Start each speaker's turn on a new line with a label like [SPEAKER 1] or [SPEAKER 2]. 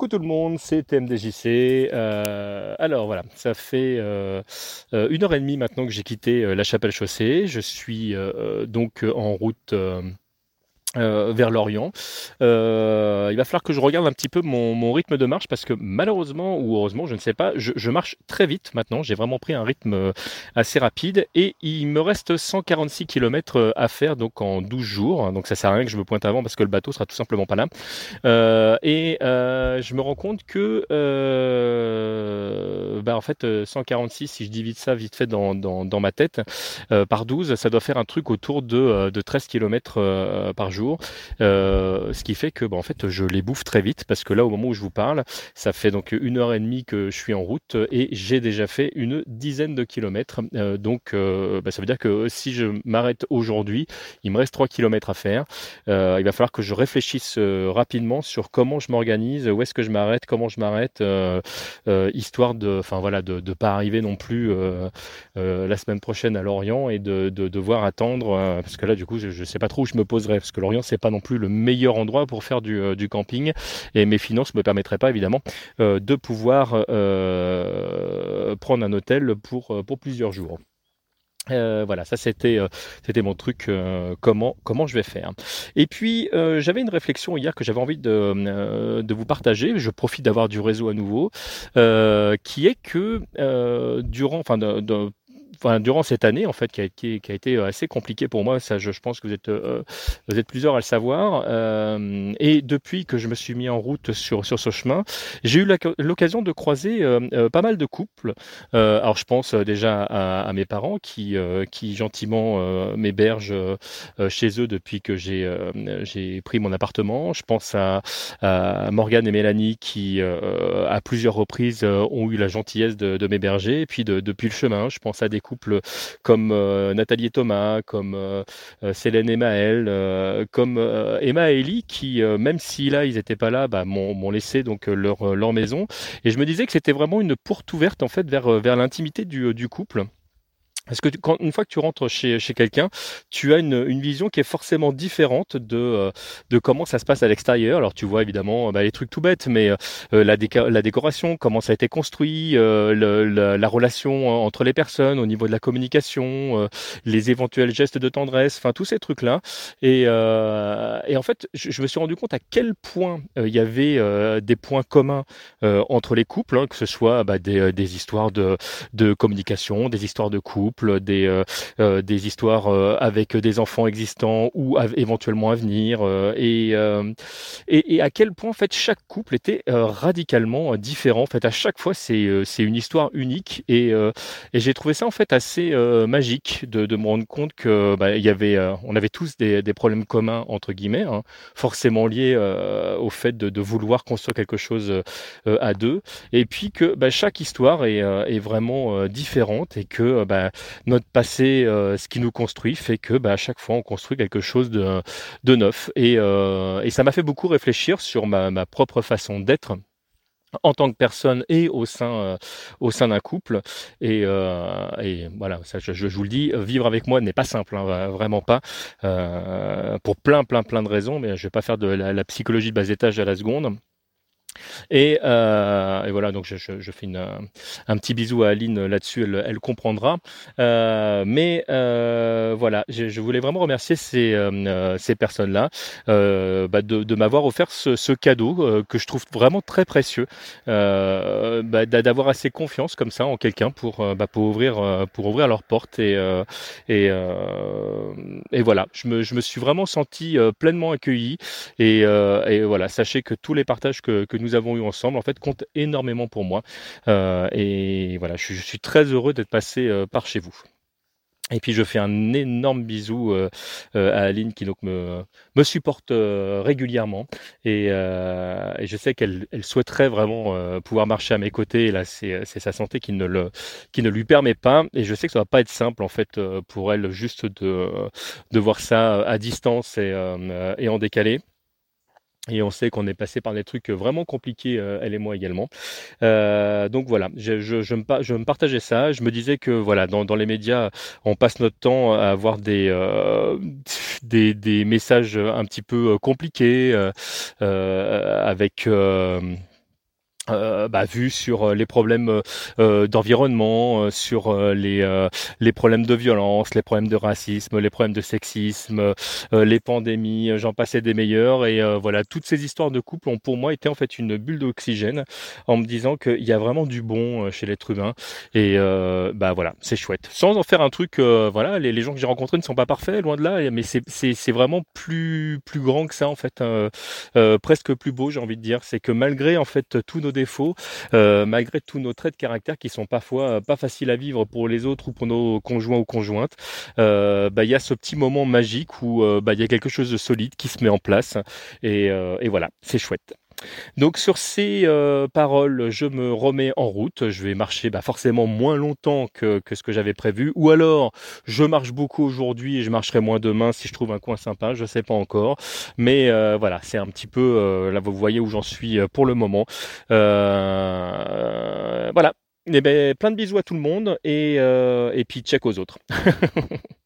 [SPEAKER 1] Coucou tout le monde, c'est TMDJC. Euh, alors voilà, ça fait euh, euh, une heure et demie maintenant que j'ai quitté la chapelle chaussée. Je suis donc en route euh, vers l'Orient. Euh, il va falloir que je regarde un petit peu mon, rythme de marche parce que malheureusement ou heureusement, je ne sais pas, je, marche très vite maintenant. J'ai vraiment pris un rythme euh, assez rapide et il me reste 146 km à faire donc en 12 jours. Donc ça sert à rien que je me pointe avant parce que le bateau sera tout simplement pas là. Et je me rends compte que bah en fait 146 si je divise ça vite fait dans, dans, dans ma tête par 12, ça doit faire un truc autour de, de 13 km par jour euh, ce qui fait que, bah, en fait, je les bouffe très vite parce que là, au moment où je vous parle, ça fait donc une heure et demie que je suis en route et j'ai déjà fait une dizaine de kilomètres. Euh, donc, euh, bah, ça veut dire que si je m'arrête aujourd'hui, il me reste 3 kilomètres à faire. il va falloir que je réfléchisse rapidement sur comment je m'organise, où est-ce que je m'arrête, comment je m'arrête, histoire de, enfin voilà, de ne pas arriver non plus la semaine prochaine à Lorient et de, de devoir attendre parce que là, du coup, je ne sais pas trop où je me poserai parce que C'est pas non plus le meilleur endroit pour faire du, euh, camping. Et mes finances me permettraient pas, évidemment, euh, de pouvoir euh, prendre un hôtel pour, pour plusieurs jours. voilà, ça c'était c'était mon truc. comment comment je vais faire. Et puis j'avais une réflexion hier que j'avais envie de, de vous partager. Je profite d'avoir du réseau à nouveau, qui est que durant, enfin, de, enfin, durant cette année, en fait, qui a, été, qui a été euh, assez compliqué pour moi, ça, je, pense que vous êtes, euh, vous êtes plusieurs à le savoir. Euh, et depuis que je me suis mis en route sur, sur ce chemin, j'ai eu l'occasion de croiser pas mal de couples. alors, je pense déjà à, à mes parents qui, qui gentiment m'hébergent chez eux depuis que j'ai j'ai pris mon appartement. Je pense à, à Morgane et Mélanie qui, à plusieurs reprises, ont eu la gentillesse de, de m'héberger. Et puis, de, depuis le chemin, je pense à des couples comme euh, Nathalie et Thomas, comme euh, euh, Célène et Maël, comme Emma et Ellie, qui, même si là, ils n'étaient pas là, bah, m'ont laissé donc leur, maison. Et je me disais que c'était vraiment une porte ouverte en fait vers, vers l'intimité du couple. Parce que quand, une fois que tu rentres chez, chez quelqu'un, tu as une, une, vision qui est forcément différente de, euh, de comment ça se passe à l'extérieur. Alors tu vois évidemment bah, les trucs tout bêtes, mais euh, la, la décoration, comment ça a été construit, euh, la, la, relation entre les personnes au niveau de la communication, les éventuels gestes de tendresse, enfin tous ces trucs-là. Et, et en fait, je, je, me suis rendu compte à quel point il y avait des points communs entre les couples, hein, que ce soit bah, des, des histoires de, de communication, des histoires de couple des, euh, euh, des histoires euh, avec des enfants existants ou éventuellement à venir, et, et, et, à quel point en fait chaque couple était radicalement différent. En fait, à chaque fois, c'est c'est une histoire unique, et, et j'ai trouvé ça en fait assez magique de, de me rendre compte que bah, il y avait, on avait tous des, des problèmes communs entre guillemets, hein, forcément liés au fait de, de, vouloir construire quelque chose à deux, et puis que bah, chaque histoire est, est vraiment différente et que bah, notre passé, euh, ce qui nous construit, fait que bah, à chaque fois on construit quelque chose de, neuf. Et, euh, et ça m'a fait beaucoup réfléchir sur ma, propre façon d'être en tant que personne et au sein euh, d'un couple et, et voilà ça je, vous le dis vivre avec moi n'est pas simple hein, vraiment pas pour plein plein plein de raisons mais je vais pas faire de la psychologie de bas étage à la seconde et, euh, et, voilà, donc je, fais un petit bisou à Aline là-dessus, elle, comprendra. Euh, mais euh, voilà, je, voulais vraiment remercier ces, personnes-là bah de, m'avoir offert ce, cadeau que je trouve vraiment très précieux, bah, d'avoir assez confiance comme ça en quelqu'un pour, bah, ouvrir leurs portes et voilà, je me, suis vraiment senti pleinement accueilli et, et voilà, sachez que tous les partages que, que nous avons eu ensemble, en fait, compte énormément pour moi. Euh, et voilà, je, suis très heureux d'être passé euh, par chez vous. Et puis je fais un énorme bisou euh, à Aline qui donc me, me supporte régulièrement et, je sais qu'elle elle souhaiterait vraiment pouvoir marcher à mes côtés. Et là, c'est sa santé qui ne le qui ne lui permet pas. Et je sais que ça va pas être simple en fait pour elle juste de de voir ça à distance et, et en décalé. Et on sait qu'on est passé par des trucs vraiment compliqués, euh, elle et moi également. Euh, donc voilà, je, me, partageais ça. Je me disais que voilà, dans, les médias, on passe notre temps à avoir des, euh, des, messages un petit peu compliqués, euh, avec euh, bah, vu sur euh, les problèmes euh, d'environnement, sur les, les problèmes de violence, les problèmes de racisme, les problèmes de sexisme, les pandémies, j'en passais des meilleurs. Et voilà, toutes ces histoires de couple ont pour moi été en fait une bulle d'oxygène en me disant qu'il y a vraiment du bon chez l'être humain. Et bah voilà, c'est chouette. Sans en faire un truc, voilà, les, les, gens que j'ai rencontrés ne sont pas parfaits, loin de là, mais c'est vraiment plus, plus grand que ça en fait, presque plus beau, j'ai envie de dire. C'est que malgré en fait tous nos défauts, euh, malgré tous nos traits de caractère qui sont parfois euh, pas faciles à vivre pour les autres ou pour nos conjoints ou conjointes. Euh, bah, il y a ce petit moment magique où bah, il y a quelque chose de solide qui se met en place et, et voilà, c'est chouette. Donc sur ces euh, paroles, je me remets en route. Je vais marcher bah, forcément moins longtemps que, ce que j'avais prévu. Ou alors, je marche beaucoup aujourd'hui et je marcherai moins demain si je trouve un coin sympa. Je ne sais pas encore. Mais euh, voilà, c'est un petit peu... Euh, là, vous voyez où j'en suis pour le moment. voilà. Eh ben, plein de bisous à tout le monde et, et puis check aux autres.